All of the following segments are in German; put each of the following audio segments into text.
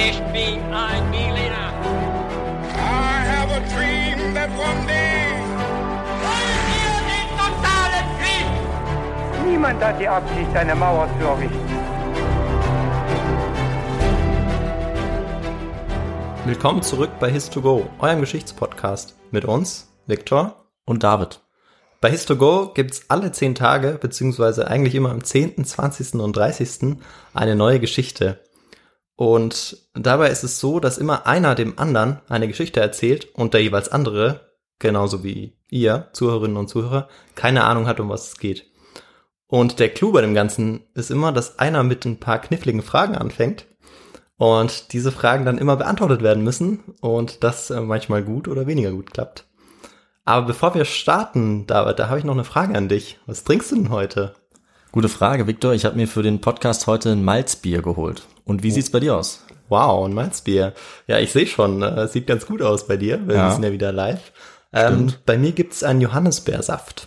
Ich bin ein Berliner. I have a dream that one day. Wollen wir den totalen Krieg? Niemand hat die Absicht, eine Mauer zu errichten. Willkommen zurück bei His2Go, eurem Geschichtspodcast. Mit uns, Viktor und David. Bei His2Go gibt's alle 10 Tage, beziehungsweise eigentlich immer am 10., 20. und 30. eine neue Geschichte. Und dabei ist es so, dass immer einer dem anderen eine Geschichte erzählt und der jeweils andere, genauso wie ihr, Zuhörerinnen und Zuhörer, keine Ahnung hat, um was es geht. Und der Clou bei dem Ganzen ist immer, dass einer mit ein paar kniffligen Fragen anfängt und diese Fragen dann immer beantwortet werden müssen und das äh, manchmal gut oder weniger gut klappt. Aber bevor wir starten, David, da habe ich noch eine Frage an dich. Was trinkst du denn heute? Gute Frage, Viktor. Ich habe mir für den Podcast heute ein Malzbier geholt. Und wie sieht's bei dir aus? Wow, ein Malzbier. Ja, ich sehe schon, äh, sieht ganz gut aus bei dir. Wir Ja. sind ja wieder live. Ähm, bei mir gibt's einen Johannisbeersaft.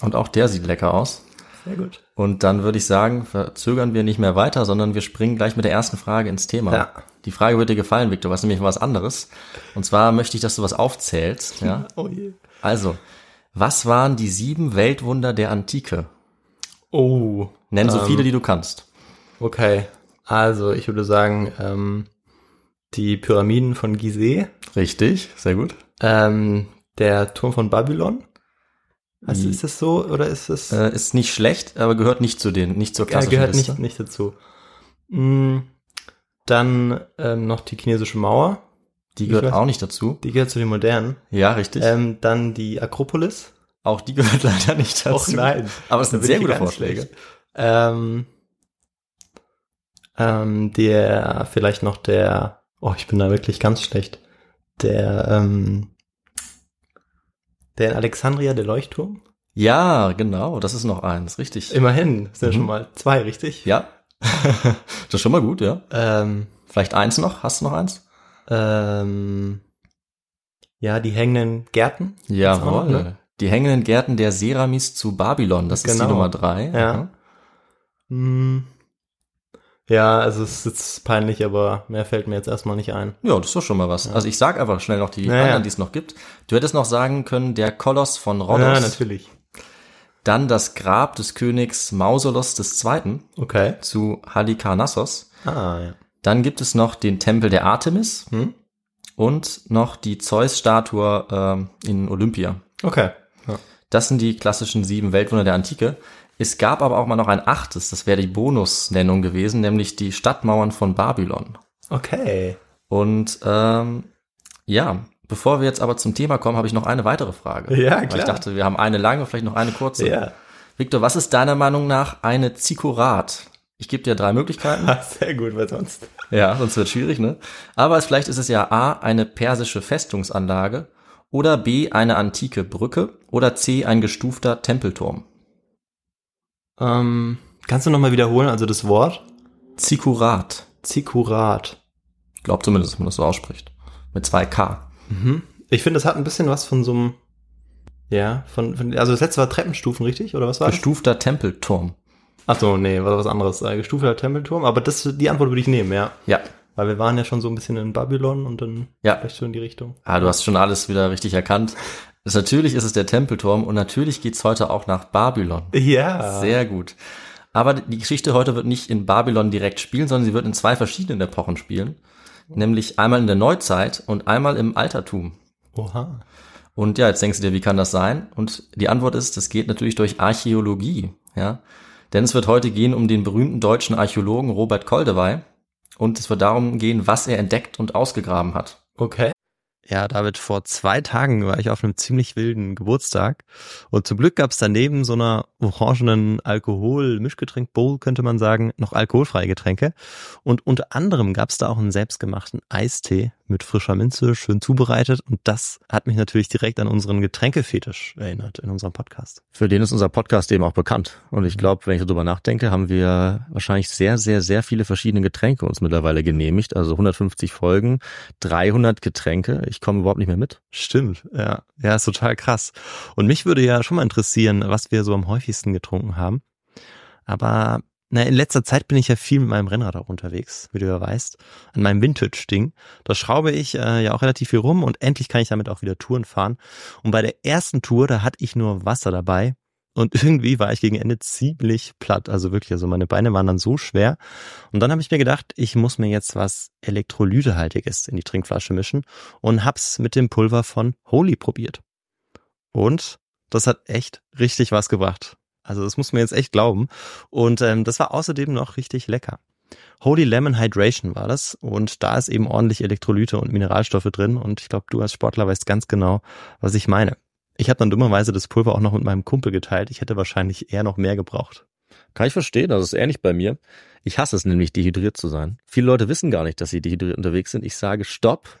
Und auch der sieht lecker aus. Sehr gut. Und dann würde ich sagen, verzögern wir nicht mehr weiter, sondern wir springen gleich mit der ersten Frage ins Thema. Ja. Die Frage wird dir gefallen, Viktor, was nämlich was anderes. Und zwar möchte ich, dass du was aufzählst. Ja? Oh je. Also, was waren die sieben Weltwunder der Antike? Oh. Nenn so Ähm. viele, die du kannst. Okay. Also, ich würde sagen, ähm, die Pyramiden von Gizeh, Richtig, sehr gut. ähm, der Turm von Babylon. Also, ist das so oder ist es? Äh, ist nicht schlecht, aber gehört nicht zu den, nicht zur Ja, klassischen gehört Liste. nicht, nicht dazu. Mm, Dann ähm, noch die chinesische Mauer. Die gehört weiß- auch nicht dazu. Die gehört zu den modernen. Ja, richtig. Ähm, dann die Akropolis. Auch die gehört leider nicht dazu. Och nein. Aber es sind sehr gute Vorschläge. Ähm, ähm, der, vielleicht noch der, oh, ich bin da wirklich ganz schlecht. Der, ähm, der in Alexandria, der Leuchtturm. Ja, genau, das ist noch eins, richtig. Immerhin, sind ja Mhm. schon mal zwei, richtig? ja. das ist schon mal gut, ja. Ähm, Vielleicht eins noch? Hast du noch eins? ähm, ja, die hängenden Gärten. Jawohl. ne? Die hängenden Gärten der Seramis zu Babylon, das ist die Genau. Nummer drei. Ja. Hm. Ja, also es ist jetzt peinlich, aber mehr fällt mir jetzt erstmal nicht ein. Ja, das ist doch schon mal was. Also ich sag einfach schnell noch die Ja, ja. anderen, die es noch gibt. Du hättest noch sagen können, der Koloss von Rhodos. Ja, natürlich. Dann das Grab des Königs Mausolos II. Okay. zu Halikarnassos. Ah, ja. Dann gibt es noch den Tempel der Artemis Hm? und noch die Zeus-Statue ähm, in Olympia. Okay. Ja. Das sind die klassischen sieben Weltwunder der Antike. Es gab aber auch mal noch ein achtes, das wäre die Bonusnennung gewesen, nämlich die Stadtmauern von Babylon. Okay. Und ähm, ja, bevor wir jetzt aber zum Thema kommen, habe ich noch eine weitere Frage. Ja, Weil klar. Ich dachte, wir haben eine lange, vielleicht noch eine kurze. Ja. Victor, was ist deiner Meinung nach eine Zikurat? Ich gebe dir drei Möglichkeiten. Sehr gut, weil sonst. Ja, sonst wird schwierig, ne? Aber es, vielleicht ist es ja A, eine persische Festungsanlage oder B, eine antike Brücke oder C, ein gestufter Tempelturm. Ähm, kannst du nochmal wiederholen, also das Wort? Zikurat. Zikurat. Ich glaube zumindest, dass man das so ausspricht. Mit zwei K. Mhm. Ich finde, das hat ein bisschen was von so einem, ja, von, von also das letzte war Treppenstufen, richtig? Oder was war das? Gestufter Tempelturm. Ach so, nee, war was anderes. Äh, gestufter Tempelturm, aber das, die Antwort würde ich nehmen, ja. Ja. Weil wir waren ja schon so ein bisschen in Babylon und dann Ja. vielleicht so in die Richtung. Ah, du hast schon alles wieder richtig erkannt. Das, natürlich ist es der Tempelturm und natürlich geht's heute auch nach Babylon. Ja. Sehr gut. Aber die Geschichte heute wird nicht in Babylon direkt spielen, sondern sie wird in zwei verschiedenen Epochen spielen. Nämlich einmal in der Neuzeit und einmal im Altertum. Oha. Und ja, jetzt denkst du dir, wie kann das sein? Und die Antwort ist, das geht natürlich durch Archäologie, ja. Denn es wird heute gehen um den berühmten deutschen Archäologen Robert Koldewey. Und es wird darum gehen, was er entdeckt und ausgegraben hat. Okay. Ja, David, vor zwei Tagen war ich auf einem ziemlich wilden Geburtstag und zum Glück gab es daneben so einer orangenen Alkohol-Mischgetränk-Bowl, könnte man sagen, noch alkoholfreie Getränke. Und unter anderem gab es da auch einen selbstgemachten Eistee mit frischer Minze, schön zubereitet. Und das hat mich natürlich direkt an unseren Getränkefetisch erinnert in unserem Podcast. Für den ist unser Podcast eben auch bekannt. Und ich glaube, wenn ich darüber nachdenke, haben wir wahrscheinlich sehr, sehr, sehr viele verschiedene Getränke uns mittlerweile genehmigt. Also 150 Folgen, 300 Getränke. Ich komme überhaupt nicht mehr mit. Stimmt, ja. Ja, ist total krass. Und mich würde ja schon mal interessieren, was wir so am häufigsten getrunken haben. Aber Na, in letzter Zeit bin ich ja viel mit meinem Rennrad auch unterwegs, wie du ja weißt, an meinem Vintage-Ding. Da schraube ich äh, ja auch relativ viel rum und endlich kann ich damit auch wieder Touren fahren. Und bei der ersten Tour, da hatte ich nur Wasser dabei und irgendwie war ich gegen Ende ziemlich platt. Also wirklich, also meine Beine waren dann so schwer. Und dann habe ich mir gedacht, ich muss mir jetzt was Elektrolytehaltiges in die Trinkflasche mischen und hab's mit dem Pulver von Holy probiert. Und das hat echt richtig was gebracht. Also das muss man jetzt echt glauben. Und ähm, das war außerdem noch richtig lecker. Holy Lemon Hydration war das und da ist eben ordentlich Elektrolyte und Mineralstoffe drin und ich glaube, du als Sportler weißt ganz genau, was ich meine. Ich habe dann dummerweise das Pulver auch noch mit meinem Kumpel geteilt. Ich hätte wahrscheinlich eher noch mehr gebraucht. Kann ich verstehen, das ist ähnlich bei mir. Ich hasse es nämlich, dehydriert zu sein. Viele Leute wissen gar nicht, dass sie dehydriert unterwegs sind. Ich sage Stopp,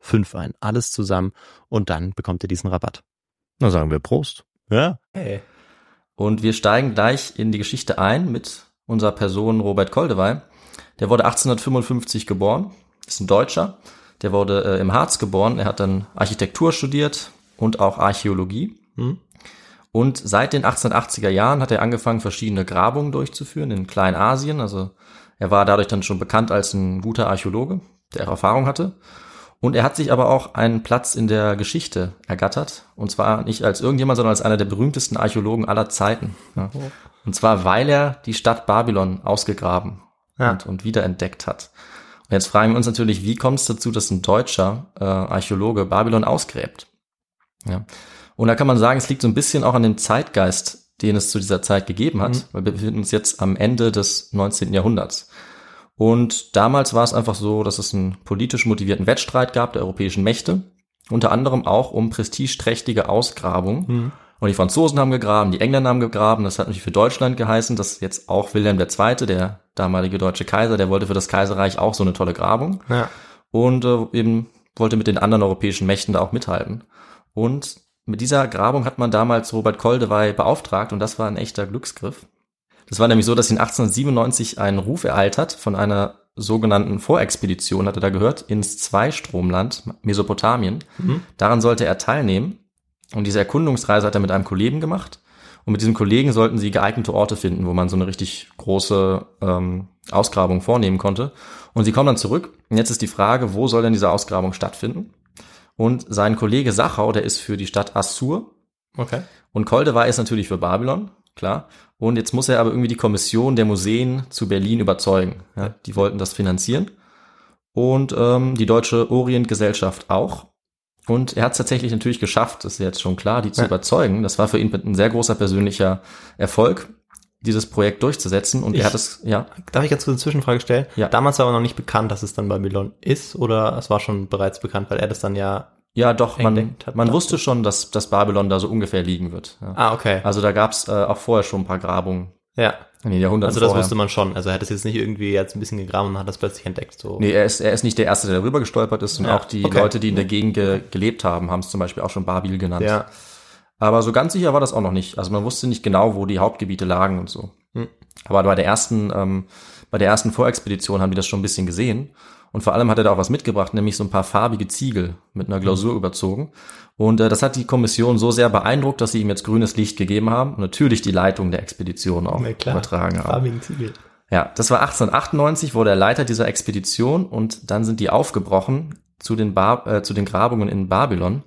5 ein. Alles zusammen und dann bekommt ihr diesen Rabatt. Na sagen wir Prost. Ja. Hey. Und wir steigen gleich in die Geschichte ein mit unserer Person Robert Koldewey. Der wurde 1855 geboren, ist ein Deutscher. Der wurde äh, im Harz geboren. Er hat dann Architektur studiert und auch Archäologie. Mhm. Und seit den 1880er Jahren hat er angefangen, verschiedene Grabungen durchzuführen in Kleinasien. Also er war dadurch dann schon bekannt als ein guter Archäologe, der Erfahrung hatte. Und er hat sich aber auch einen Platz in der Geschichte ergattert. Und zwar nicht als irgendjemand, sondern als einer der berühmtesten Archäologen aller Zeiten. Ja. Und zwar, weil er die Stadt Babylon ausgegraben ja. und, und wiederentdeckt hat. Und jetzt fragen wir uns natürlich, wie kommt es dazu, dass ein deutscher äh, Archäologe Babylon ausgräbt? Ja. Und da kann man sagen, es liegt so ein bisschen auch an dem Zeitgeist, den es zu dieser Zeit gegeben hat, mhm. weil wir befinden uns jetzt am Ende des 19. Jahrhunderts. Und damals war es einfach so, dass es einen politisch motivierten Wettstreit gab der europäischen Mächte, unter anderem auch um prestigeträchtige Ausgrabung. Mhm. Und die Franzosen haben gegraben, die Engländer haben gegraben. Das hat natürlich für Deutschland geheißen, dass jetzt auch Wilhelm II., der damalige deutsche Kaiser, der wollte für das Kaiserreich auch so eine tolle Grabung. Ja. Und äh, eben wollte mit den anderen europäischen Mächten da auch mithalten. Und mit dieser Grabung hat man damals Robert Koldewey beauftragt und das war ein echter Glücksgriff. Das war nämlich so, dass ihn 1897 ein Ruf ereilt hat von einer sogenannten Vorexpedition, hat er da gehört, ins Zweistromland Mesopotamien. Mhm. Daran sollte er teilnehmen. Und diese Erkundungsreise hat er mit einem Kollegen gemacht. Und mit diesem Kollegen sollten sie geeignete Orte finden, wo man so eine richtig große ähm, Ausgrabung vornehmen konnte. Und sie kommen dann zurück. Und jetzt ist die Frage, wo soll denn diese Ausgrabung stattfinden? Und sein Kollege Sachau, der ist für die Stadt Assur. Okay. Und Koldewey ist natürlich für Babylon klar. Und jetzt muss er aber irgendwie die Kommission der Museen zu Berlin überzeugen. Ja, die wollten das finanzieren. Und ähm, die Deutsche Orientgesellschaft auch. Und er hat es tatsächlich natürlich geschafft, das ist jetzt schon klar, die zu ja. überzeugen. Das war für ihn ein sehr großer persönlicher Erfolg, dieses Projekt durchzusetzen. Und ich, er hat es, ja. Darf ich jetzt eine Zwischenfrage stellen? Ja. Damals war aber noch nicht bekannt, dass es dann Babylon ist, oder es war schon bereits bekannt, weil er das dann ja Ja, doch, man, hat, man wusste schon, dass, dass Babylon da so ungefähr liegen wird. Ja. Ah, okay. Also da gab's äh, auch vorher schon ein paar Grabungen ja. in den Jahrhunderten Also das vorher. wusste man schon. Also er hat es jetzt nicht irgendwie jetzt ein bisschen gegraben und hat das plötzlich entdeckt. So. Nee, er ist, er ist nicht der Erste, der darüber gestolpert ist und Ja, auch die okay. Leute, die in der Gegend ge gelebt haben, haben es zum Beispiel auch schon Babil genannt. Ja. Aber so ganz sicher war das auch noch nicht. Also man wusste nicht genau, wo die Hauptgebiete lagen und so. Hm. Aber bei der ersten, ähm, bei der ersten Vorexpedition haben die das schon ein bisschen gesehen. Und vor allem hat er da auch was mitgebracht, nämlich so ein paar farbige Ziegel mit einer Glasur überzogen. Und äh, das hat die Kommission so sehr beeindruckt, dass sie ihm jetzt grünes Licht gegeben haben und natürlich die Leitung der Expedition auch Na klar. übertragen haben. Farbigen Ziegel. Ja, das war 1898, wurde er Leiter dieser Expedition und dann sind die aufgebrochen zu den, Bar äh, zu den Grabungen in Babylon.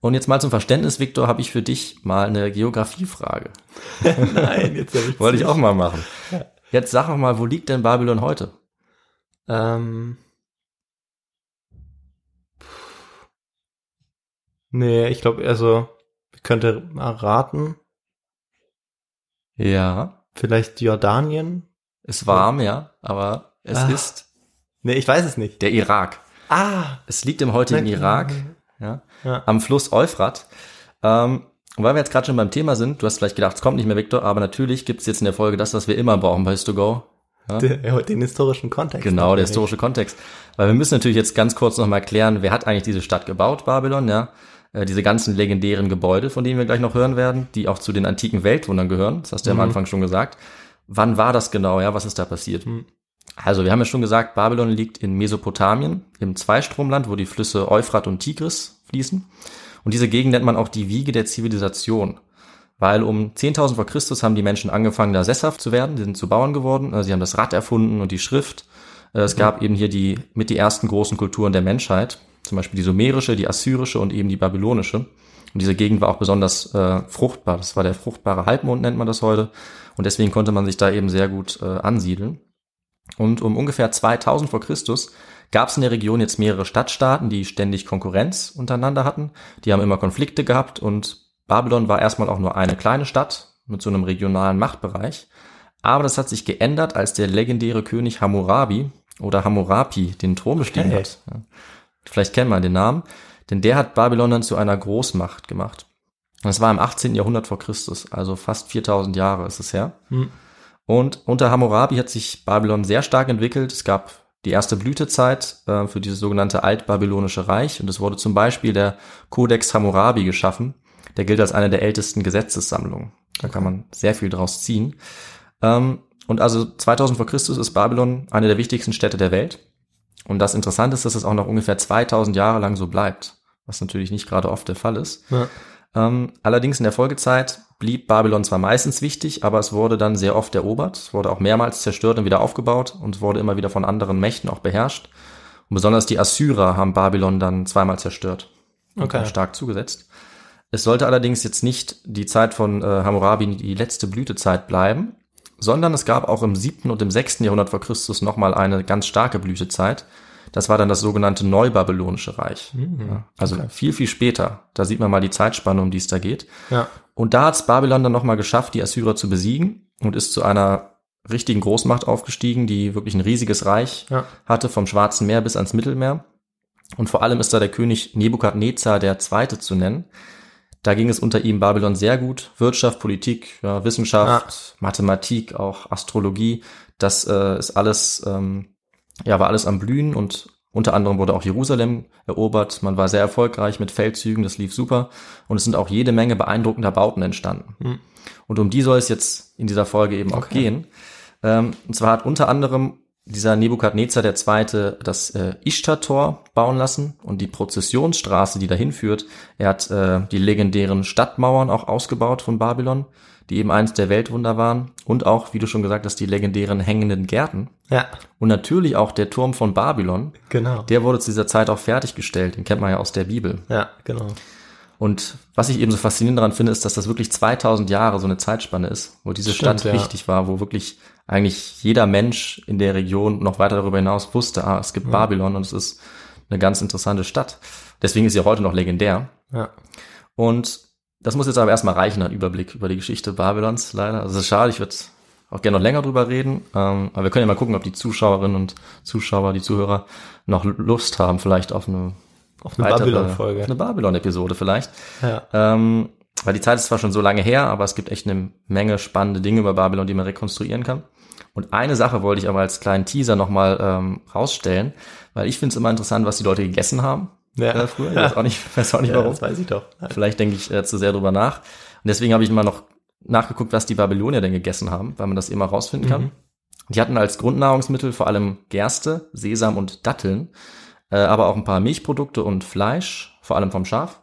Und jetzt mal zum Verständnis, Viktor, habe ich für dich mal eine Geografiefrage. Nein, jetzt hab ich Wollte ich auch mal machen. Jetzt sag doch mal, wo liegt denn Babylon heute? Ähm. Nee, ich glaube, also, ich könnte mal raten. Ja, Vielleicht Jordanien? ist warm, ja, aber es Ah. ist Nee, ich weiß es nicht. der Irak. Ah! Es liegt im heutigen Na- Irak, ja, Ja. am Fluss Euphrat. Ähm, und weil wir jetzt gerade schon beim Thema sind, du hast vielleicht gedacht, es kommt nicht mehr, Viktor, aber natürlich gibt es jetzt in der Folge das, was wir immer brauchen bei Histogo. Den, den historischen Kontext. Genau, der historische Kontext. Weil wir müssen natürlich jetzt ganz kurz nochmal klären, wer hat eigentlich diese Stadt gebaut, Babylon, ja? Äh, diese ganzen legendären Gebäude, von denen wir gleich noch hören werden, die auch zu den antiken Weltwundern gehören. Das hast du ja am Anfang schon gesagt. Wann war das genau, ja? Was ist da passiert? Also, wir haben ja schon gesagt, Babylon liegt in Mesopotamien, im Zweistromland, wo die Flüsse Euphrat und Tigris fließen. Und diese Gegend nennt man auch die Wiege der Zivilisation. Weil um 10.000 vor Christus haben die Menschen angefangen, da sesshaft zu werden. Die sind zu Bauern geworden. Also sie haben das Rad erfunden und die Schrift. Äh, Es gab eben hier die mit die ersten großen Kulturen der Menschheit. Zum Beispiel die sumerische, die assyrische und eben die babylonische. Und diese Gegend war auch besonders äh, fruchtbar. Das war der fruchtbare Halbmond, nennt man das heute. Und deswegen konnte man sich da eben sehr gut äh, ansiedeln. Und um ungefähr 2000 vor Christus gab es in der Region jetzt mehrere Stadtstaaten, die ständig Konkurrenz untereinander hatten. Die haben immer Konflikte gehabt und Babylon war erstmal auch nur eine kleine Stadt mit so einem regionalen Machtbereich. Aber das hat sich geändert, als der legendäre König Hammurabi oder Hammurapi den Thron bestiegen Okay. hat. Ja. Vielleicht kennt man den Namen, denn der hat Babylon dann zu einer Großmacht gemacht. Und Das war im 18. Jahrhundert vor Christus, also fast 4000 Jahre ist es her. Hm. Und unter Hammurabi hat sich Babylon sehr stark entwickelt. Es gab die erste Blütezeit äh, für dieses sogenannte altbabylonische Reich und es wurde zum Beispiel der Codex Hammurabi geschaffen. Der gilt als eine der ältesten Gesetzessammlungen. Da kann man sehr viel draus ziehen. Ähm, und also 2000 vor Christus ist Babylon eine der wichtigsten Städte der Welt. Und das Interessante ist, dass es auch noch ungefähr 2000 Jahre lang so bleibt, was natürlich nicht gerade oft der Fall ist. Ja. Ähm, allerdings in der Folgezeit blieb Babylon zwar meistens wichtig, aber es wurde dann sehr oft erobert, es wurde auch mehrmals zerstört und wieder aufgebaut und wurde immer wieder von anderen Mächten auch beherrscht. Und besonders die Assyrer haben Babylon dann zweimal zerstört und Okay. stark zugesetzt. Es sollte allerdings jetzt nicht die Zeit von äh, Hammurabi die letzte Blütezeit bleiben, sondern es gab auch im siebten und im sechsten Jahrhundert vor Christus nochmal eine ganz starke Blütezeit. Das war dann das sogenannte Neubabylonische Reich. Ja, also viel, viel später. Da sieht man mal die Zeitspanne, um die es da geht. Ja. Und da hat es Babylon dann nochmal geschafft, die Assyrer zu besiegen und ist zu einer richtigen Großmacht aufgestiegen, die wirklich ein riesiges Reich Ja. hatte, vom Schwarzen Meer bis ans Mittelmeer. Und vor allem ist da der König Nebukadnezar der Zweite zu nennen. Da ging es unter ihm Babylon sehr gut. Wirtschaft, Politik, ja, Wissenschaft, Mathematik, auch Astrologie. Das äh, ist alles, ähm, ja, war alles am Blühen und unter anderem wurde auch Jerusalem erobert. Man war sehr erfolgreich mit Feldzügen, das lief super. Und es sind auch jede Menge beeindruckender Bauten entstanden. Hm. Und um die soll es jetzt in dieser Folge eben auch gehen. Ähm, und zwar hat unter anderem dieser Nebukadnezar Zweite das äh, Ishtar-Tor bauen lassen und die Prozessionsstraße, die dahin führt. Er hat äh, die legendären Stadtmauern auch ausgebaut von Babylon, die eben eins der Weltwunder waren. Und auch, wie du schon gesagt hast, die legendären hängenden Gärten. Ja, Und natürlich auch der Turm von Babylon. genau. Der wurde zu dieser Zeit auch fertiggestellt. Den kennt man ja aus der Bibel. ja, genau. Und was ich eben so faszinierend daran finde, ist, dass das wirklich 2000 Jahre so eine Zeitspanne ist, wo diese Stimmt, Stadt ja. wichtig war, wo wirklich eigentlich jeder Mensch in der Region noch weiter darüber hinaus wusste, ah, es gibt Babylon und es ist eine ganz interessante Stadt. Deswegen ist sie auch heute noch legendär. Ja. Und das muss jetzt aber erstmal reichen, ein Überblick über die Geschichte Babylons, leider. Also es ist schade, ich würde auch gerne noch länger drüber reden. Ähm, aber wir können ja mal gucken, ob die Zuschauerinnen und Zuschauer, die Zuhörer noch Lust haben, vielleicht auf eine Auf eine weitere- Babylon-Folge. Eine Babylon-Episode vielleicht. Ja. Ähm, weil die Zeit ist zwar schon so lange her, aber es gibt echt eine Menge spannende Dinge über Babylon, die man rekonstruieren kann. Und eine Sache wollte ich aber als kleinen Teaser nochmal ähm, rausstellen, weil ich finde es immer interessant, was die Leute gegessen haben Ja. äh, früher. Ich weiß auch nicht, weiß auch nicht Ja, warum. das weiß ich doch. Vielleicht denke ich äh, zu sehr drüber nach. Und deswegen habe ich mal noch nachgeguckt, was die Babylonier denn gegessen haben, weil man das immer rausfinden kann. Mhm. Die hatten als Grundnahrungsmittel vor allem Gerste, Sesam und Datteln, äh, aber auch ein paar Milchprodukte und Fleisch, vor allem vom Schaf.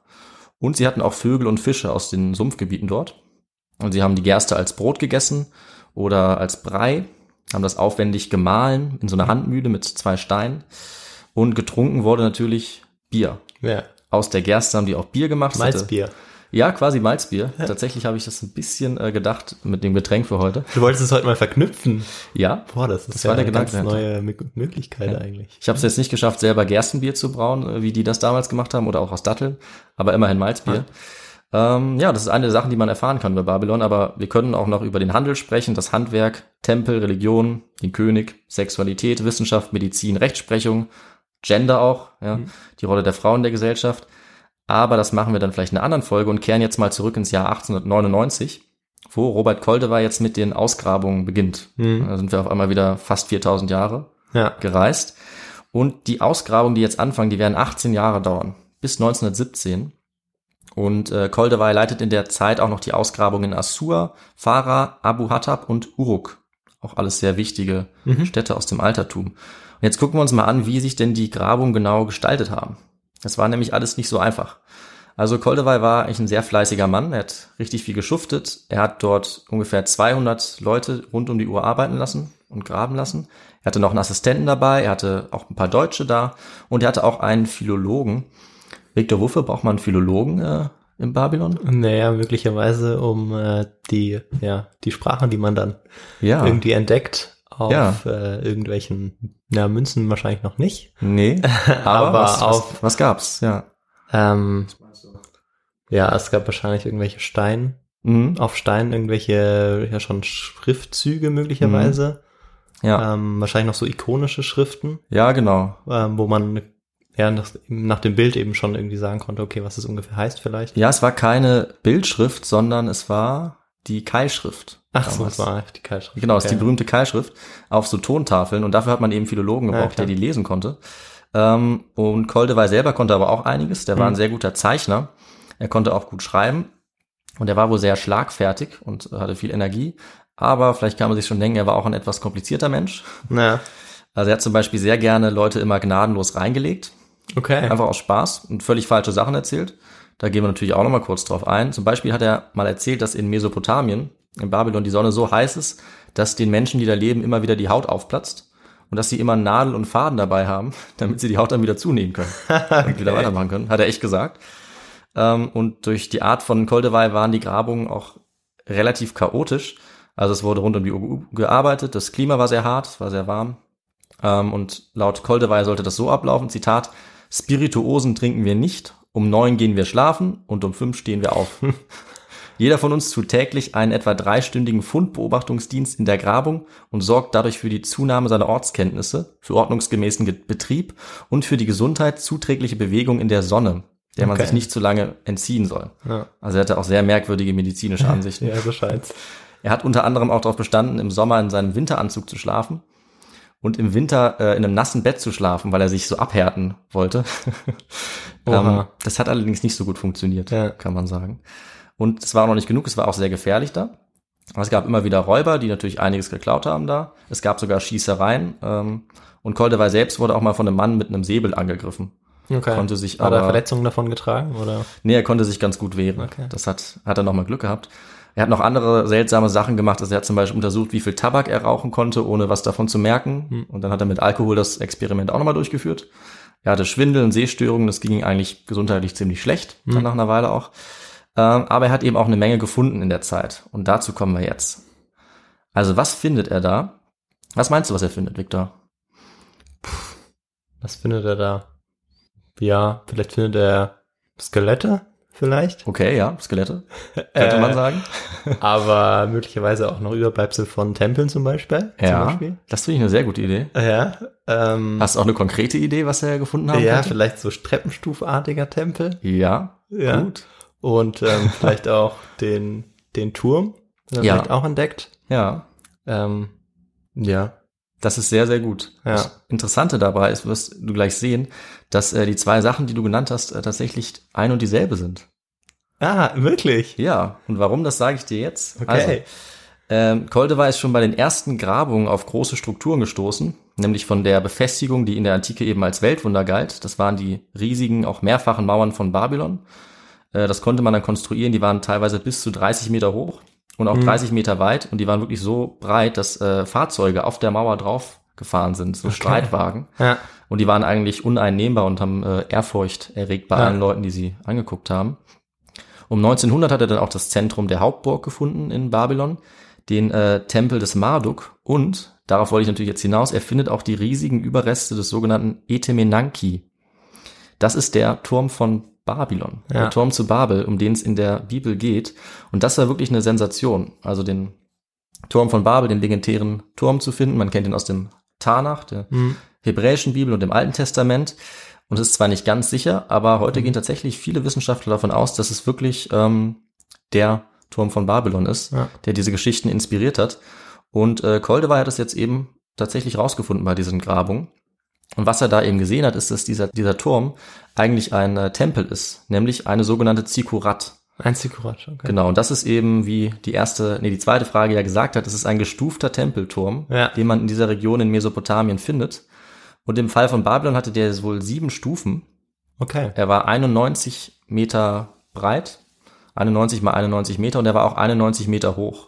Und sie hatten auch Vögel und Fische aus den Sumpfgebieten dort. Und sie haben die Gerste als Brot gegessen oder als Brei, haben das aufwendig gemahlen in so einer Handmühle mit zwei Steinen. Und getrunken wurde natürlich Bier. Ja. Aus der Gerste haben die auch Bier gemacht. Malzbier. ja, quasi Malzbier. Tatsächlich habe ich das ein bisschen äh, gedacht mit dem Getränk für heute. Du wolltest es heute mal verknüpfen. Ja. Boah, das ist Das ja war der eine ganz Gedanke neue Mö- Möglichkeit eigentlich. Ich habe es jetzt nicht geschafft, selber Gerstenbier zu brauen, äh, wie die das damals gemacht haben, oder auch aus Datteln, aber immerhin Malzbier. Ähm, ja, das ist eine der Sachen, die man erfahren kann über Babylon, aber wir können auch noch über den Handel sprechen, das Handwerk, Tempel, Religion, den König, Sexualität, Wissenschaft, Medizin, Rechtsprechung, Gender auch, ja, die Rolle der Frauen in der Gesellschaft. Aber das machen wir dann vielleicht in einer anderen Folge und kehren jetzt mal zurück ins Jahr 1899, wo Robert Koldewey jetzt mit den Ausgrabungen beginnt. Da sind wir auf einmal wieder fast 4000 Jahre Ja. gereist. Und die Ausgrabungen, die jetzt anfangen, die werden 18 Jahre dauern, bis 1917. Und äh, Koldewey leitet in der Zeit auch noch die Ausgrabungen in Assur, Farah, Abu Hattab und Uruk. Auch alles sehr wichtige Städte aus dem Altertum. Und jetzt gucken wir uns mal an, wie sich denn die Grabungen genau gestaltet haben. Das war nämlich alles nicht so einfach. Also Koldewey war eigentlich ein sehr fleißiger Mann. Er hat richtig viel geschuftet. Er hat dort ungefähr 200 Leute rund um die Uhr arbeiten lassen und graben lassen. Er hatte noch einen Assistenten dabei. Er hatte auch ein paar Deutsche da. Und er hatte auch einen Philologen. Viktor Wuffe braucht man einen Philologen äh, in Babylon? Naja, möglicherweise um äh, die, ja, die Sprachen, die man dann Ja. irgendwie entdeckt, auf Ja. äh, irgendwelchen, na, Münzen wahrscheinlich noch nicht. Nee. Aber, Aber was, auf- was, was gab's? Ja. Ähm, ja, es gab wahrscheinlich irgendwelche Stein, Mhm. auf Stein irgendwelche, ja schon Schriftzüge möglicherweise. Ja. Ähm, wahrscheinlich noch so ikonische Schriften, ja, genau. ähm, wo man ja nach, nach dem Bild eben schon irgendwie sagen konnte, okay, was es ungefähr heißt vielleicht. Ja, es war keine Bildschrift, sondern es war die Keilschrift. Ach so, das war die Keilschrift. Genau, es ist die berühmte Keilschrift auf so Tontafeln und dafür hat man eben Philologen Ja, gebraucht, klar. der die lesen konnte. Ähm, und Koldewey selber konnte aber auch einiges. Der war Mhm. ein sehr guter Zeichner. Er konnte auch gut schreiben und er war wohl sehr schlagfertig und hatte viel Energie. Aber vielleicht kann man sich schon denken, er war auch ein etwas komplizierter Mensch. Na, Also er hat zum Beispiel sehr gerne Leute immer gnadenlos reingelegt, okay. einfach aus Spaß und völlig falsche Sachen erzählt. Da gehen wir natürlich auch nochmal kurz drauf ein. Zum Beispiel hat er mal erzählt, dass in Mesopotamien, in Babylon, die Sonne so heiß ist, dass den Menschen, die da leben, immer wieder die Haut aufplatzt und dass sie immer Nadel und Faden dabei haben, damit sie die Haut dann wieder zunähen können und wieder weitermachen können. Hat er echt gesagt. Ähm, und durch die Art von Koldewey waren die Grabungen auch relativ chaotisch. Also es wurde rund um die Uhr gearbeitet, das Klima war sehr hart, es war sehr warm. Ähm, und laut Koldewey sollte das so ablaufen, Zitat, Spirituosen trinken wir nicht, um neun gehen wir schlafen und um fünf stehen wir auf. Jeder von uns tut täglich einen etwa dreistündigen Fundbeobachtungsdienst in der Grabung und sorgt dadurch für die Zunahme seiner Ortskenntnisse, für ordnungsgemäßen Ge- Betrieb und für die Gesundheit zuträgliche Bewegung in der Sonne, der man Okay. sich nicht zu lange entziehen soll. Ja. Also er hatte auch sehr merkwürdige medizinische Ansichten. Ja, so scheint's. Er hat unter anderem auch darauf bestanden, im Sommer in seinem Winteranzug zu schlafen und im Winter äh, in einem nassen Bett zu schlafen, weil er sich so abhärten wollte. ähm, das hat allerdings nicht so gut funktioniert, Ja. kann man sagen. Und es war noch nicht genug, es war auch sehr gefährlich da. Es gab immer wieder Räuber, die natürlich einiges geklaut haben da. Es gab sogar Schießereien. Ähm, und Koldewey selbst wurde auch mal von einem Mann mit einem Säbel angegriffen. Okay. Konnte sich Hat er aber- Verletzungen davon getragen, oder? Nee, er konnte sich ganz gut wehren. Okay. Das hat, hat er nochmal Glück gehabt. Er hat noch andere seltsame Sachen gemacht. Also er hat zum Beispiel untersucht, wie viel Tabak er rauchen konnte, ohne was davon zu merken. Hm. Und dann hat er mit Alkohol das Experiment auch nochmal durchgeführt. Er hatte Schwindel und Sehstörungen. Das ging ihm eigentlich gesundheitlich ziemlich schlecht, Hm. dann nach einer Weile auch. Ähm, aber er hat eben auch eine Menge gefunden in der Zeit. Und dazu kommen wir jetzt. Also was findet er da? Was meinst du, was er findet, Victor? Was findet er da? Ja, vielleicht findet er Skelette? Vielleicht. Okay, ja, Skelette, könnte man sagen. Aber möglicherweise auch noch Überbleibsel von Tempeln zum Beispiel. Zum Ja, Beispiel. das finde ich eine sehr gute Idee. Ja, ähm, Hast du auch eine konkrete Idee, was er gefunden haben ja, könnte? vielleicht so Treppenstufartiger Tempel. Ja, Ja. gut. Und ähm, vielleicht auch den, den Turm. den er Ja. Vielleicht auch entdeckt. Ja, Ähm, ja. das ist sehr, sehr gut. Ja. Das Interessante dabei ist, wirst du gleich sehen, dass äh, die zwei Sachen, die du genannt hast, äh, tatsächlich ein und dieselbe sind. Ah, wirklich? Ja, und warum, das sage ich dir jetzt. Okay. Also, ähm, Koldewey ist schon bei den ersten Grabungen auf große Strukturen gestoßen, nämlich von der Befestigung, die in der Antike eben als Weltwunder galt. Das waren die riesigen, auch mehrfachen Mauern von Babylon. Äh, das konnte man dann konstruieren, die waren teilweise bis zu 30 Meter hoch und auch 30 Meter weit und die waren wirklich so breit, dass äh, Fahrzeuge auf der Mauer drauf gefahren sind, so Streitwagen. Ja. Und die waren eigentlich uneinnehmbar und haben äh, Ehrfurcht erregt bei Ja. allen Leuten, die sie angeguckt haben. Um 1900 hat er dann auch das Zentrum der Hauptburg gefunden in Babylon, den äh, Tempel des Marduk und, darauf wollte ich natürlich jetzt hinaus, er findet auch die riesigen Überreste des sogenannten Etemenanki. Das ist der Turm von Babylon, Ja. der Turm zu Babel, um den es in der Bibel geht. Und das war wirklich eine Sensation. Also den Turm von Babel, den legendären Turm zu finden. Man kennt ihn aus dem Tanach, der Hm. Hebräischen Bibel und dem Alten Testament. Und es ist zwar nicht ganz sicher, aber heute gehen tatsächlich viele Wissenschaftler davon aus, dass es wirklich ähm, der Turm von Babylon ist, Ja. der diese Geschichten inspiriert hat. Und äh, Koldewey hat es jetzt eben tatsächlich rausgefunden bei diesen Grabungen. Und was er da eben gesehen hat, ist, dass dieser, dieser Turm eigentlich ein äh, Tempel ist, nämlich eine sogenannte Zikurat. Ein Zikurat, okay. Genau, und das ist eben, wie die erste, nee, die zweite Frage ja gesagt hat, es ist ein gestufter Tempelturm, Ja. den man in dieser Region in Mesopotamien findet. Und im Fall von Babylon hatte der wohl sieben Stufen. Okay. Er war 91 Meter breit, 91 mal 91 Meter und er war auch 91 Meter hoch.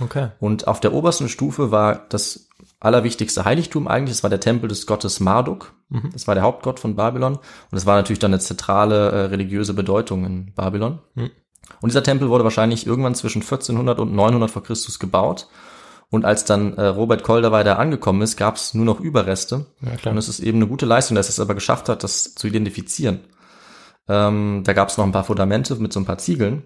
Okay. Und auf der obersten Stufe war das allerwichtigste Heiligtum eigentlich, das war der Tempel des Gottes Marduk. Das war der Hauptgott von Babylon. Und das war natürlich dann eine zentrale äh, religiöse Bedeutung in Babylon. Mhm. Und dieser Tempel wurde wahrscheinlich irgendwann zwischen 1400 und 900 vor Christus gebaut. Und als dann äh, Robert Koldewey da angekommen ist, gab es nur noch Überreste. Ja, klar. Und es ist eben eine gute Leistung, dass er es aber geschafft hat, das zu identifizieren. Ähm, da gab es noch ein paar Fundamente mit so ein paar Ziegeln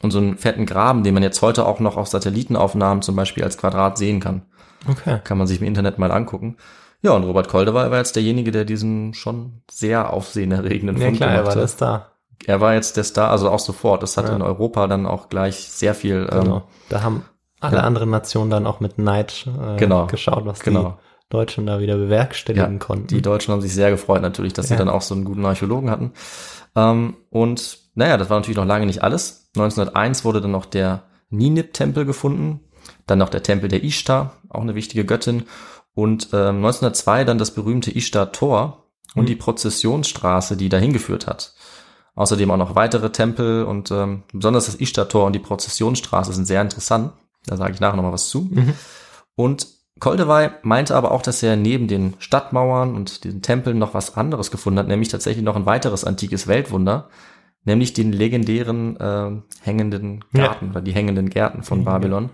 und so einen fetten Graben, den man jetzt heute auch noch auf Satellitenaufnahmen zum Beispiel als Quadrat sehen kann. Okay. Kann man sich im Internet mal angucken. Ja, und Robert Koldewey war jetzt derjenige, der diesen schon sehr aufsehenerregenden Ja Fund klar, er gemacht war hat. das da. Er war jetzt der Star, also auch sofort. Das hat Ja. in Europa dann auch gleich sehr viel. Ähm, Genau. Da haben alle ja. anderen Nationen dann auch mit Neid äh, Genau. geschaut, was Genau. die Deutschen da wieder bewerkstelligen Ja, konnten. Die Deutschen haben sich sehr gefreut natürlich, dass sie Ja. dann auch so einen guten Archäologen hatten. Ähm, und naja, das war natürlich noch lange nicht alles. 1901 wurde dann noch der Ninip-Tempel gefunden, dann noch der Tempel der Ishtar, auch eine wichtige Göttin. Und ähm, 1902 dann das berühmte Ishtar-Tor und Mhm. die Prozessionsstraße, die dahin geführt hat. Außerdem auch noch weitere Tempel und ähm, besonders das Ishtar-Tor und die Prozessionsstraße sind sehr interessant. Da sage ich nachher noch mal was zu. Mhm. Und Koldewey meinte aber auch, dass er neben den Stadtmauern und den Tempeln noch was anderes gefunden hat, nämlich tatsächlich noch ein weiteres antikes Weltwunder, nämlich den legendären äh, hängenden Ja. Garten oder die hängenden Gärten von Babylon.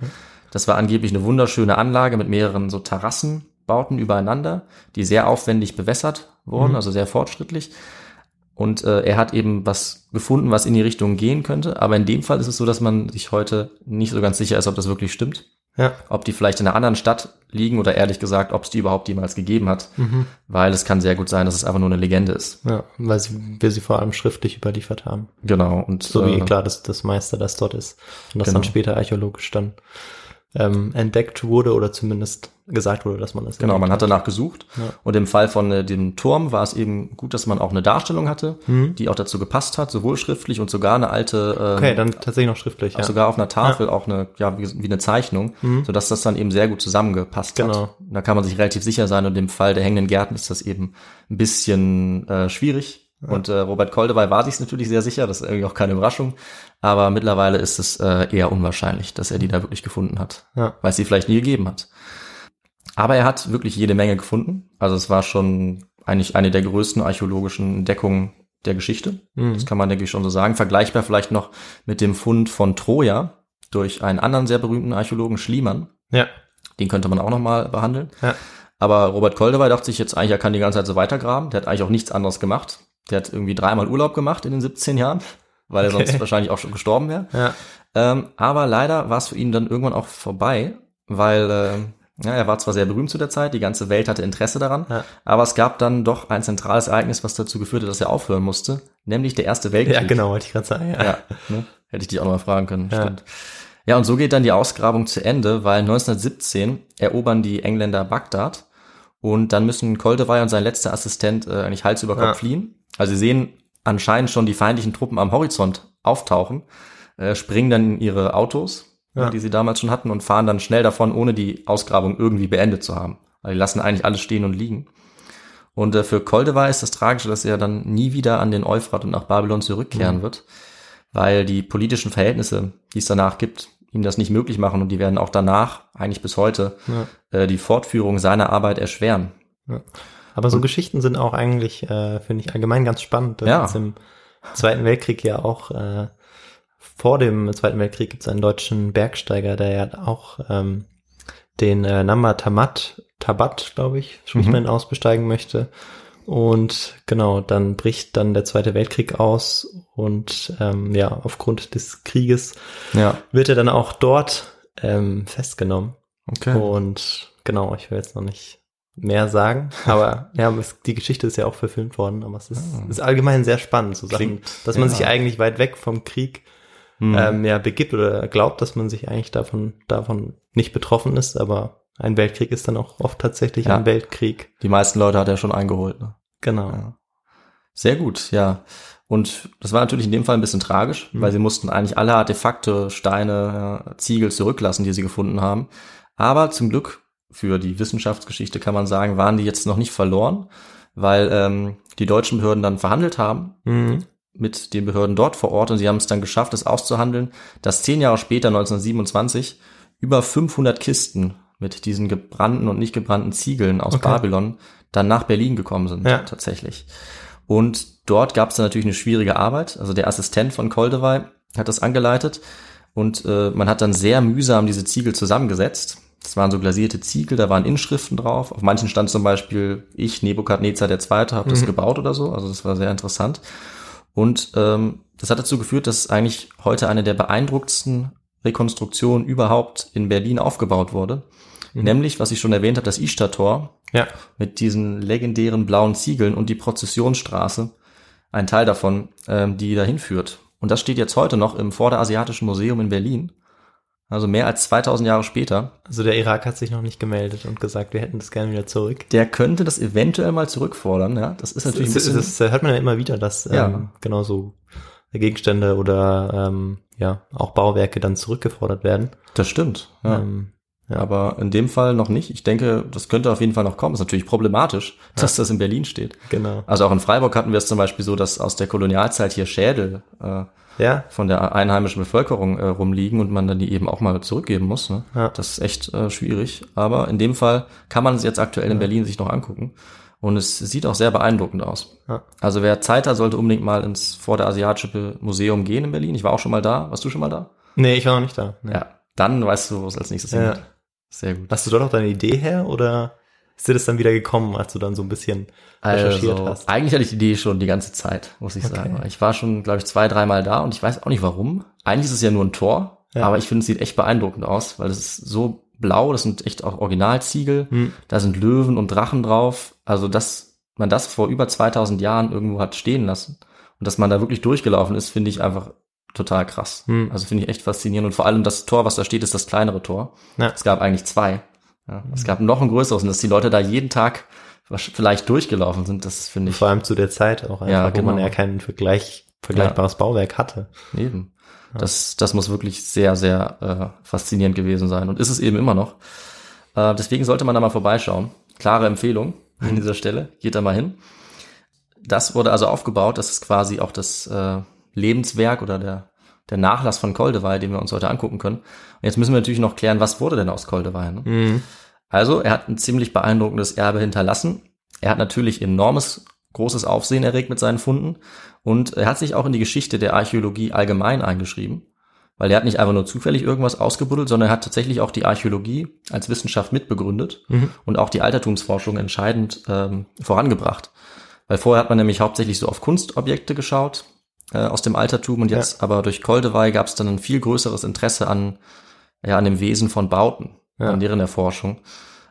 Das war angeblich eine wunderschöne Anlage mit mehreren so Terrassenbauten übereinander, die sehr aufwendig bewässert wurden, Mhm. also sehr fortschrittlich. Und äh, er hat eben was gefunden, was in die Richtung gehen könnte. Aber in dem Fall ist es so, dass man sich heute nicht so ganz sicher ist, ob das wirklich stimmt Ja. ob die vielleicht in einer anderen Stadt liegen oder ehrlich gesagt, ob es die überhaupt jemals gegeben hat, Mhm. weil es kann sehr gut sein, dass es einfach nur eine Legende ist. Ja, weil sie, wir sie vor allem schriftlich überliefert haben. Genau. Und So wie äh, klar, dass das Meister das dort ist. Und das Genau. dann später archäologisch dann ähm, entdeckt wurde oder zumindest gesagt wurde, dass man das Genau, man hat danach gesucht. Ja. Und im Fall von äh, dem Turm war es eben gut, dass man auch eine Darstellung hatte, Mhm. die auch dazu gepasst hat, sowohl schriftlich und sogar eine alte, äh, Okay, dann tatsächlich noch schriftlich, ja. sogar auf einer Tafel auch eine, ja, wie, wie eine Zeichnung, Mhm. sodass das dann eben sehr gut zusammengepasst Genau. hat. Da kann man sich relativ sicher sein und im Fall der hängenden Gärten ist das eben ein bisschen äh, schwierig. Und äh, Robert Koldewey war sich natürlich sehr sicher, das ist irgendwie auch keine Überraschung. Aber mittlerweile ist es äh, eher unwahrscheinlich, dass er die da wirklich gefunden hat, Ja. weil es sie vielleicht nie gegeben hat. Aber er hat wirklich jede Menge gefunden. Also es war schon eigentlich eine der größten archäologischen Entdeckungen der Geschichte. Mhm. Das kann man, denke ich, schon so sagen. Vergleichbar vielleicht noch mit dem Fund von Troja durch einen anderen sehr berühmten Archäologen, Schliemann. Ja. Den könnte man auch noch mal behandeln. Ja. Aber Robert Koldewey dachte sich jetzt eigentlich, er kann die ganze Zeit so weitergraben. Der hat eigentlich auch nichts anderes gemacht. Der hat irgendwie dreimal Urlaub gemacht in den 17 Jahren. weil er Okay. sonst wahrscheinlich auch schon gestorben wäre. Ja. Ähm, aber leider war es für ihn dann irgendwann auch vorbei, weil ähm, ja, er war zwar sehr berühmt zu der Zeit, die ganze Welt hatte Interesse daran, Ja. aber es gab dann doch ein zentrales Ereignis, was dazu geführt hat, dass er aufhören musste, nämlich der Erste Weltkrieg. Ja, genau, wollte ich gerade sagen. Ja. Ja, ne? hätte ich dich auch noch mal fragen können. Ja. Stimmt. Ja, und so geht dann die Ausgrabung zu Ende, weil 1917 erobern die Engländer Bagdad und dann müssen Koldewey und sein letzter Assistent äh, eigentlich Hals über Kopf Ja. fliehen. Also sie sehen anscheinend schon die feindlichen Truppen am Horizont auftauchen, äh, springen dann in ihre Autos, Ja. ne, die sie damals schon hatten und fahren dann schnell davon, ohne die Ausgrabung irgendwie beendet zu haben. Also die lassen eigentlich alles stehen und liegen. Und äh, für Koldewey ist das Tragische, dass er dann nie wieder an den Euphrat und nach Babylon zurückkehren Mhm. wird, weil die politischen Verhältnisse, die es danach gibt, ihm das nicht möglich machen und die werden auch danach, eigentlich bis heute, Ja. äh, die Fortführung seiner Arbeit erschweren. Aber so Geschichten sind auch eigentlich, äh, finde ich, allgemein ganz spannend. Ja. Jetzt Im Zweiten Weltkrieg ja auch, äh, vor dem Zweiten Weltkrieg gibt es einen deutschen Bergsteiger, der ja auch ähm, den äh, Namba Tamat, Tabat, glaube ich, spricht Mhm. man aus, besteigen möchte. Und genau, dann bricht dann der Zweite Weltkrieg aus und ähm, ja, aufgrund des Krieges Ja, wird er dann auch dort ähm, festgenommen. okay. Und genau, ich will jetzt noch nicht mehr sagen, aber ja, es, die Geschichte ist ja auch verfilmt worden, aber es ist, ist allgemein sehr spannend, so Sachen, Klingt- dass man ja. sich eigentlich weit weg vom Krieg Hm. ähm, ja begibt oder glaubt, dass man sich eigentlich davon davon nicht betroffen ist, aber ein Weltkrieg ist dann auch oft tatsächlich Ja. ein Weltkrieg. die meisten Leute hat er schon eingeholt. Ne? Genau. Ja. Sehr gut, ja. Und das war natürlich in dem Fall ein bisschen tragisch, Mhm. weil sie mussten eigentlich alle Artefakte, Steine, Ziegel zurücklassen, die sie gefunden haben. Aber zum Glück für die Wissenschaftsgeschichte kann man sagen, waren die jetzt noch nicht verloren, weil ähm, die deutschen Behörden dann verhandelt haben Mhm. mit den Behörden dort vor Ort und sie haben es dann geschafft, es auszuhandeln, dass zehn Jahre später, 1927, über 500 Kisten mit diesen gebrannten und nicht gebrannten Ziegeln aus Okay. Babylon dann nach Berlin gekommen sind, Ja. tatsächlich. Und dort gab es dann natürlich eine schwierige Arbeit. Also der Assistent von Koldewey hat das angeleitet und äh, man hat dann sehr mühsam diese Ziegel zusammengesetzt. Das waren so glasierte Ziegel, da waren Inschriften drauf. Auf manchen stand zum Beispiel, ich, Nebukadnezar der Zweite, habe das Mhm. gebaut oder so. Also das war sehr interessant. Und ähm, das hat dazu geführt, dass eigentlich heute eine der beeindruckendsten Rekonstruktionen überhaupt in Berlin aufgebaut wurde. Mhm. Nämlich, was ich schon erwähnt habe, das Ishtar-Tor Ja. mit diesen legendären blauen Ziegeln und die Prozessionsstraße, ein Teil davon, ähm, die dahin führt. Und das steht jetzt heute noch im Vorderasiatischen Museum in Berlin. Also mehr als 2000 Jahre später. Also der Irak hat sich noch nicht gemeldet und gesagt, wir hätten das gerne wieder zurück. Der könnte das eventuell mal zurückfordern, ja. Das ist natürlich ein das, bisschen, das, das hört man ja immer wieder, dass Ja. ähm, genau so Gegenstände oder ähm, ja auch Bauwerke dann zurückgefordert werden. das stimmt, ja. Ähm, ja. Aber in dem Fall noch nicht. Ich denke, das könnte auf jeden Fall noch kommen. Ist natürlich problematisch, dass das in Berlin steht. genau. Also auch in Freiburg hatten wir es zum Beispiel so, dass aus der Kolonialzeit hier Schädel äh, Ja, von der einheimischen Bevölkerung äh, rumliegen und man dann die eben auch mal zurückgeben muss. Ne? Ja. Das ist echt äh, schwierig. Aber in dem Fall kann man es jetzt aktuell in Berlin sich noch angucken. Und es sieht auch sehr beeindruckend aus. Ja. Also wer Zeit hat, sollte unbedingt mal ins Vorderasiatische Museum gehen in Berlin. Ich war auch schon mal da. Warst du schon mal da? nee, ich war noch nicht da. Nee. Ja. Dann weißt du, wo es als nächstes Ja. hingeht. Sehr gut. Hast du dort auch deine Idee her oder ist dir das dann wieder gekommen, als du dann so ein bisschen recherchiert Also, hast? eigentlich hatte ich die Idee schon die ganze Zeit, muss ich Okay. sagen. Ich war schon, glaube ich, zwei, dreimal da und ich weiß auch nicht warum. Eigentlich ist es ja nur ein Tor, Ja. aber ich finde, es sieht echt beeindruckend aus, weil es ist so blau, das sind echt auch Originalziegel, Hm. da sind Löwen und Drachen drauf. Also, dass man das vor über 2000 Jahren irgendwo hat stehen lassen und dass man da wirklich durchgelaufen ist, finde ich einfach total krass. Hm. Also finde ich echt faszinierend und vor allem das Tor, was da steht, ist das kleinere Tor. Ja. Es gab eigentlich zwei. Ja, es gab noch ein größeres und dass die Leute da jeden Tag vielleicht durchgelaufen sind, das finde ich Vor allem zu der Zeit auch einfach, Ja, wo man genau. ja kein Vergleich, vergleichbares Bauwerk hatte. eben. Das, das muss wirklich sehr, sehr äh, faszinierend gewesen sein und ist es eben immer noch. Äh, deswegen sollte man da mal vorbeischauen. Klare Empfehlung an dieser Stelle. Geht da mal hin. Das wurde also aufgebaut. Das ist quasi auch das äh, Lebenswerk oder der, der Nachlass von Koldewey, den wir uns heute angucken können. Und jetzt müssen wir natürlich noch klären, was wurde denn aus Koldewey? Ne? Mhm. Also, er hat ein ziemlich beeindruckendes Erbe hinterlassen. Er hat natürlich enormes, großes Aufsehen erregt mit seinen Funden und er hat sich auch in die Geschichte der Archäologie allgemein eingeschrieben, weil er hat nicht einfach nur zufällig irgendwas ausgebuddelt, sondern er hat tatsächlich auch die Archäologie als Wissenschaft mitbegründet Mhm. und auch die Altertumsforschung entscheidend ähm, vorangebracht. Weil vorher hat man nämlich hauptsächlich so auf Kunstobjekte geschaut, äh, aus dem Altertum und jetzt aber durch Koldewey gab es dann ein viel größeres Interesse an, ja, an dem Wesen von Bauten, Ja. an deren Erforschung.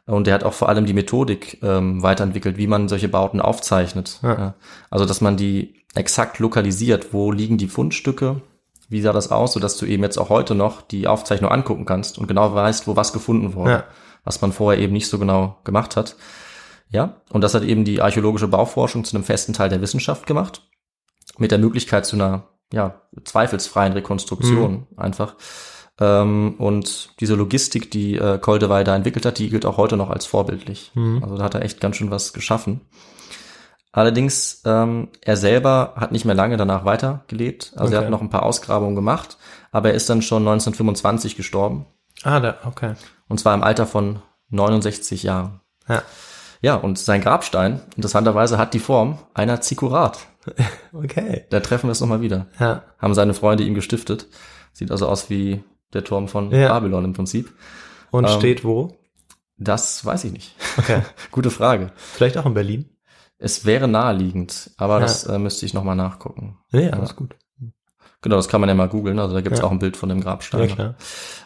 Und er hat auch vor allem die Methodik ähm, weiterentwickelt, wie man solche Bauten aufzeichnet. Ja. Ja. Also, dass man die exakt lokalisiert, wo liegen die Fundstücke, wie sah das aus, sodass du eben jetzt auch heute noch die Aufzeichnung angucken kannst und genau weißt, wo was gefunden wurde, Ja. was man vorher eben nicht so genau gemacht hat. Ja, und das hat eben die archäologische Bauforschung zu einem festen Teil der Wissenschaft gemacht, mit der Möglichkeit zu einer ja, zweifelsfreien Rekonstruktion einfach. Ähm, und diese Logistik, die äh, Koldewey da entwickelt hat, die gilt auch heute noch als vorbildlich. Also da hat er echt ganz schön was geschaffen. Allerdings, ähm, er selber hat nicht mehr lange danach weitergelebt. Also er Okay. hat noch ein paar Ausgrabungen gemacht, aber er ist dann schon 1925 gestorben. Ah, da, okay. Und zwar im Alter von 69 Jahren. Ja. Ja, und sein Grabstein, interessanterweise, hat die Form einer Zikurat. Okay. Da treffen wir es nochmal wieder. Ja. Haben seine Freunde ihm gestiftet. Sieht also aus wie der Turm von Ja. Babylon im Prinzip. Und Ähm, steht wo? Das weiß ich nicht. Okay. Gute Frage. Vielleicht auch in Berlin? Es wäre naheliegend, aber Ja. das äh, müsste ich nochmal nachgucken. Nee, alles gut. Genau, das kann man ja mal googeln. Also da gibt es Ja. auch ein Bild von dem Grabstein. Ja, klar.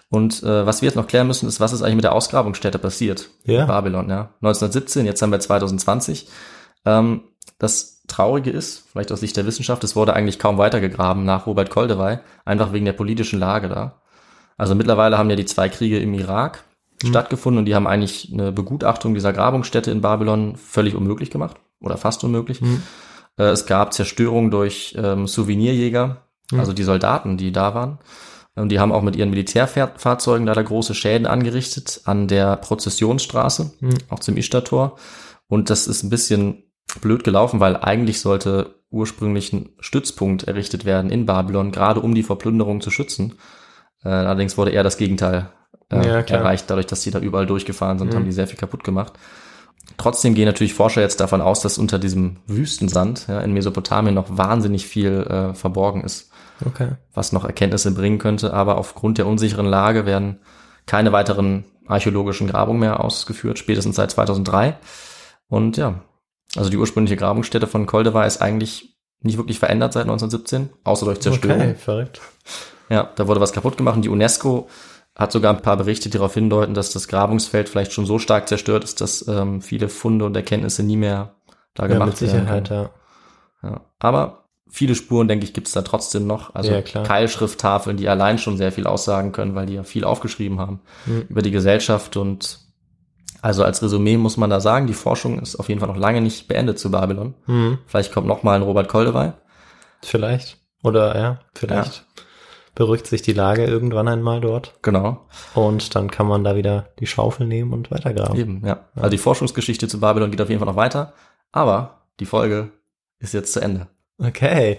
Und äh, was wir jetzt noch klären müssen, ist, was ist eigentlich mit der Ausgrabungsstätte passiert? Ja. Babylon, ja. 1917, jetzt haben wir 2020. Ähm, das Traurige ist, vielleicht aus Sicht der Wissenschaft, es wurde eigentlich kaum weitergegraben nach Robert Koldewey, einfach wegen der politischen Lage da. Also mittlerweile haben ja die zwei Kriege im Irak stattgefunden und die haben eigentlich eine Begutachtung dieser Grabungsstätte in Babylon völlig unmöglich gemacht oder fast unmöglich. Äh, es gab Zerstörung durch ähm, Souvenirjäger, also die Soldaten, die da waren. Und die haben auch mit ihren Militärfahrzeugen leider große Schäden angerichtet an der Prozessionsstraße, auch zum Ishtar-Tor. Und das ist ein bisschen blöd gelaufen, weil eigentlich sollte ursprünglich ein Stützpunkt errichtet werden in Babylon, gerade um die Verplünderung zu schützen. Äh, allerdings wurde eher das Gegenteil äh, Ja, erreicht, dadurch, dass die da überall durchgefahren sind, haben die sehr viel kaputt gemacht. Trotzdem gehen natürlich Forscher jetzt davon aus, dass unter diesem Wüstensand ja, in Mesopotamien noch wahnsinnig viel äh, verborgen ist Okay. was noch Erkenntnisse bringen könnte, aber aufgrund der unsicheren Lage werden keine weiteren archäologischen Grabungen mehr ausgeführt, spätestens seit 2003. Und ja, also die ursprüngliche Grabungsstätte von Koldewey ist eigentlich nicht wirklich verändert seit 1917, außer durch Zerstörung. Okay, verrückt. Ja, da wurde was kaputt gemacht und die UNESCO hat sogar ein paar Berichte, die darauf hindeuten, dass das Grabungsfeld vielleicht schon so stark zerstört ist, dass ähm, viele Funde und Erkenntnisse nie mehr da Ja, gemacht mit werden Sicherheit, können. ja. Ja. Aber viele Spuren, denke ich, gibt es da trotzdem noch. Also Ja, klar. Keilschrifttafeln, die allein schon sehr viel aussagen können, weil die ja viel aufgeschrieben haben Mhm. über die Gesellschaft. Und also als Resümee muss man da sagen, die Forschung ist auf jeden Fall noch lange nicht beendet zu Babylon. Mhm. Vielleicht kommt noch mal ein Robert Koldewey. Vielleicht. Oder ja, vielleicht beruhigt sich die Lage irgendwann einmal dort. Genau, Und dann kann man da wieder die Schaufel nehmen und weitergraben. eben, ja. Also die Forschungsgeschichte zu Babylon geht auf jeden Fall noch weiter. Aber die Folge ist jetzt zu Ende. Okay.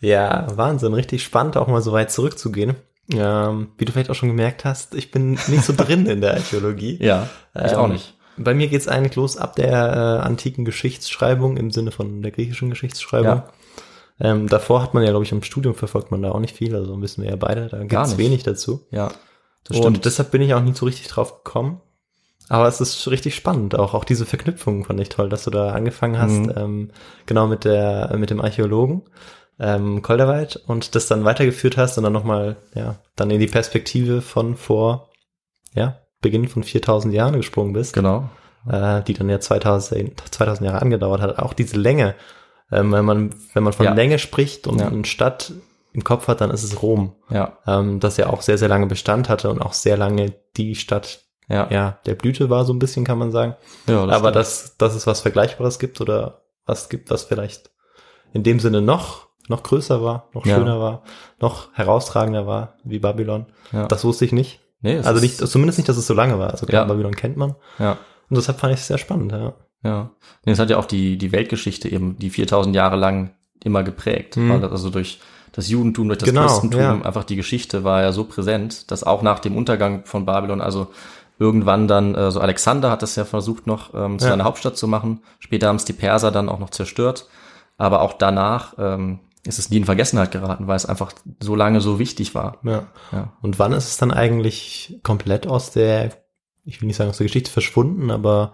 Ja, Wahnsinn. Richtig spannend, auch mal so weit zurückzugehen. Ähm, wie du vielleicht auch schon gemerkt hast, ich bin nicht so drin in der Archäologie. Ja, ich Ähm, auch nicht. Bei mir geht's eigentlich los ab der äh, antiken Geschichtsschreibung im Sinne von der griechischen Geschichtsschreibung. Ja. Ähm, davor hat man ja, glaube ich, im Studium verfolgt man da auch nicht viel, also wissen wir ja beide, da gibt's nicht. wenig dazu. Ja, das Und stimmt. deshalb bin ich auch nie so richtig drauf gekommen. Aber es ist richtig spannend, auch, auch diese Verknüpfung fand ich toll, dass du da angefangen hast, Mhm. ähm, genau mit der, mit dem Archäologen, ähm, Kolderweit und das dann weitergeführt hast und dann nochmal, ja, dann in die Perspektive von vor, ja, Beginn von 4000 Jahren gesprungen bist, genau. äh, die dann ja 2000, 2000 Jahre angedauert hat. Auch diese Länge, ähm, wenn man, wenn man von Ja. Länge spricht und Ja. eine Stadt im Kopf hat, dann ist es Rom Ja, ähm, das ja auch sehr, sehr lange Bestand hatte und auch sehr lange die Stadt ja. ja, der Blüte war, so ein bisschen kann man sagen. ja das Aber stimmt. dass, dass es was Vergleichbares gibt oder was gibt, was vielleicht in dem Sinne noch, noch größer war, noch Ja. schöner war, noch herausragender war, wie Babylon. Ja. Das wusste ich nicht. nee, Also nicht, zumindest nicht, dass es so lange war. Also klar, Ja. Babylon kennt man. Ja. Und deshalb fand ich es sehr spannend, ja. Ja. Nee, es hat ja auch die, die Weltgeschichte eben, die 4000 Jahre lang immer geprägt. Mhm. Weil also durch das Judentum, durch das Genau, Christentum, ja. einfach die Geschichte war ja so präsent, dass auch nach dem Untergang von Babylon, also irgendwann dann, äh, so Alexander hat das ja versucht noch ähm, zu Ja. seiner Hauptstadt zu machen. Später haben es die Perser dann auch noch zerstört. Aber auch danach ähm, ist es nie in Vergessenheit geraten, weil es einfach so lange so wichtig war. ja. Ja. Und wann ist es dann eigentlich komplett aus der, ich will nicht sagen aus der Geschichte verschwunden, aber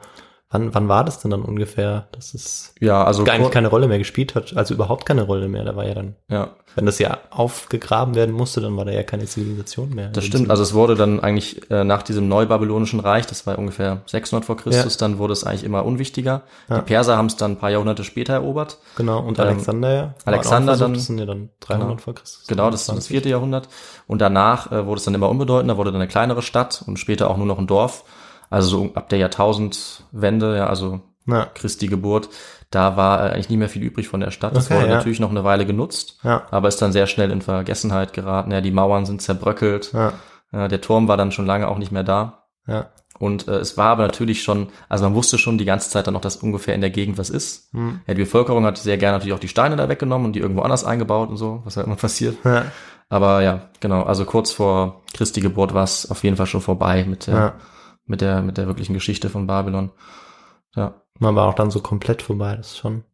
Wann, wann war das denn dann ungefähr, dass es Ja, also gar eigentlich kur- keine Rolle mehr gespielt hat? Also überhaupt keine Rolle mehr. Da war ja dann, ja, wenn das ja aufgegraben werden musste, dann war da ja keine Zivilisation mehr. das stimmt. Also es wurde dann eigentlich äh, nach diesem neubabylonischen Reich, das war ungefähr 600 vor Christus, dann wurde es eigentlich immer unwichtiger. Ja. Die Perser haben es dann ein paar Jahrhunderte später erobert. Genau, und Ähm, Alexander ja. Alexander versucht, dann- Das sind ja dann 300 Genau. vor Christus. Genau, das ist das vierte Jahrhundert. Und danach äh, wurde es dann immer unbedeutender, wurde dann eine kleinere Stadt und später auch nur noch ein Dorf. Also so ab der Jahrtausendwende, ja, also Ja, Christi Geburt, da war äh, eigentlich nie mehr viel übrig von der Stadt. Das Okay, wurde ja. natürlich noch eine Weile genutzt, ja, aber ist dann sehr schnell in Vergessenheit geraten. Ja, die Mauern sind zerbröckelt, ja, äh, der Turm war dann schon lange auch nicht mehr da. ja. Und äh, es war aber natürlich schon, also man wusste schon die ganze Zeit dann noch, dass ungefähr in der Gegend was ist. Hm. Ja, die Bevölkerung hat sehr gerne natürlich auch die Steine da weggenommen und die irgendwo anders eingebaut und so, was halt immer passiert. ja. Aber ja, genau, also kurz vor Christi Geburt war es auf jeden Fall schon vorbei mit der. Mit der, mit der wirklichen Geschichte von Babylon. Ja, Man war auch dann so komplett vorbei. Das ist schon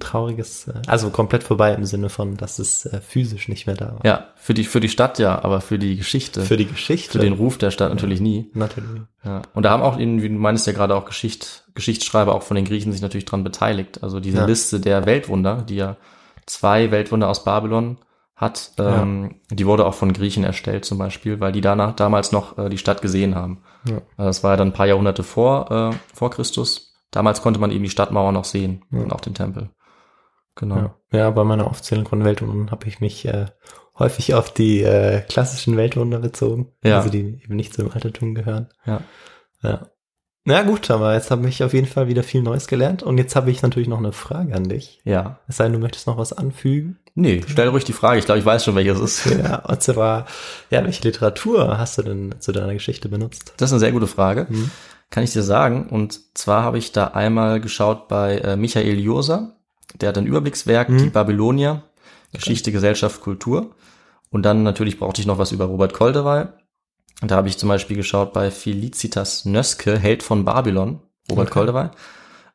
trauriges, äh, also komplett vorbei im Sinne von, dass es äh, physisch nicht mehr da war. ja, für die, für die Stadt ja, aber für die Geschichte, Für die Geschichte. für den Ruf der Stadt natürlich nie. Natürlich. Ja. Und da haben auch, wie du meinst ja gerade auch Geschicht, Geschichtsschreiber auch von den Griechen sich natürlich dran beteiligt. Also diese Ja. Liste der Weltwunder, die ja zwei Weltwunder aus Babylon hat, ähm, die wurde auch von Griechen erstellt zum Beispiel, weil die danach damals noch äh, die Stadt gesehen haben. Ja. Also das war ja dann ein paar Jahrhunderte vor, äh, vor Christus. Damals konnte man eben die Stadtmauer noch sehen Ja. und auch den Tempel. Genau. Ja. ja, bei meiner Aufzählung von Weltwundern habe ich mich äh, häufig auf die äh, klassischen Weltwunder bezogen. Ja. Also die eben nicht zum Altertum gehören. Ja. Ja. Na gut, aber jetzt habe ich auf jeden Fall wieder viel Neues gelernt. Und jetzt habe ich natürlich noch eine Frage an dich. Ja. Es sei denn, du möchtest noch was anfügen. Nee, stell ruhig die Frage. Ich glaube, ich weiß schon, welches es ist. Ja, und zwar, ja, welche Literatur hast du denn zu deiner Geschichte benutzt? Das ist eine sehr gute Frage. Mhm. Kann ich dir sagen. Und zwar habe ich da einmal geschaut bei äh, Michael Josa. Der hat ein Überblickswerk, Mhm. die Babylonier, Geschichte, Gesellschaft, Kultur. Und dann natürlich brauchte ich noch was über Robert Koldewey. Und da habe ich zum Beispiel geschaut bei Felicitas Nöske, Held von Babylon, Robert Okay. Koldewey.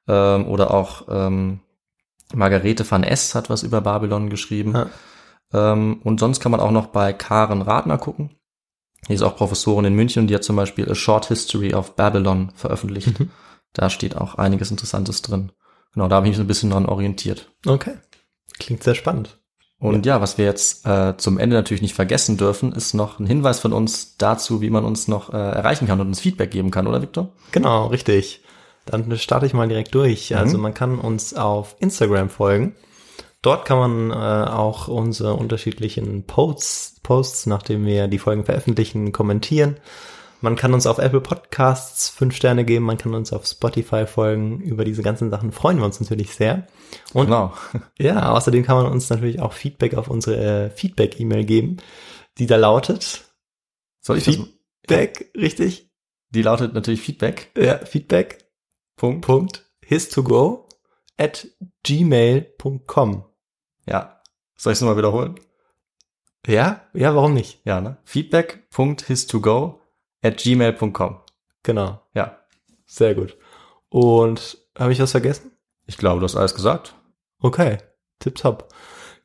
Ähm, oder auch ähm, Margarete van S. hat was über Babylon geschrieben. Ja. Ähm, und sonst kann man auch noch bei Karen Radner gucken. Die ist auch Professorin in München und die hat zum Beispiel A Short History of Babylon veröffentlicht. Mhm. Da steht auch einiges Interessantes drin. Genau, da habe ich mich so ein bisschen dran orientiert. Okay. Klingt sehr spannend. Und ja, was wir jetzt äh, zum Ende natürlich nicht vergessen dürfen, ist noch ein Hinweis von uns dazu, wie man uns noch äh, erreichen kann und uns Feedback geben kann, oder Victor? Genau, richtig. Dann starte ich mal direkt durch. Mhm. Also man kann uns auf Instagram folgen. Dort kann man äh, auch unsere unterschiedlichen Posts, Posts, nachdem wir die Folgen veröffentlichen, kommentieren. Man kann uns auf Apple Podcasts fünf Sterne geben, man kann uns auf Spotify folgen. Über diese ganzen Sachen freuen wir uns natürlich sehr. Und Genau. ja, außerdem kann man uns natürlich auch Feedback auf unsere äh, Feedback-E-Mail geben, die da lautet Soll ich? Feedback, richtig? Die lautet natürlich Feedback. Ja, Feedback. Punkt. Punkt histogo at gmail.com. Ja. Soll ich es nochmal wiederholen? Ja? Ja, warum nicht? Ja, ne? Feedback.histogo at gmail.com. Genau. Ja. Sehr gut. Und habe ich was vergessen? Ich glaube, du hast alles gesagt. Okay. Tipptopp.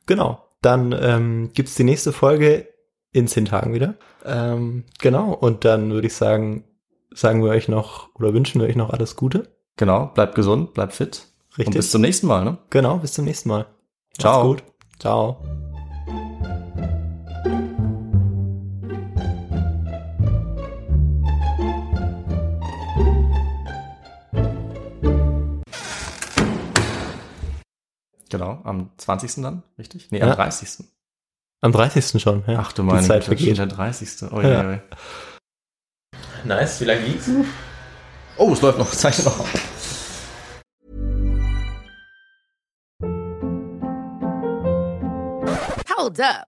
Genau. Dann ähm, gibt's die nächste Folge in zehn Tagen wieder. Ähm, genau. Und dann würde ich sagen, sagen wir euch noch oder wünschen wir euch noch alles Gute. Genau. Bleibt gesund, bleibt fit. Richtig. Und bis zum nächsten Mal, ne? genau. Bis zum nächsten Mal. Ciao. Macht's gut. Ciao. Genau. Am 20. dann, richtig? Nee, Ja. am 30. Am 30. schon. Ja. Ach du meine Die Zeit Güte, vergeht. der 30. Oh, Ja. ja. Nice. Wie lange liegt's? oh, es läuft noch. Zeichne noch. Hold up.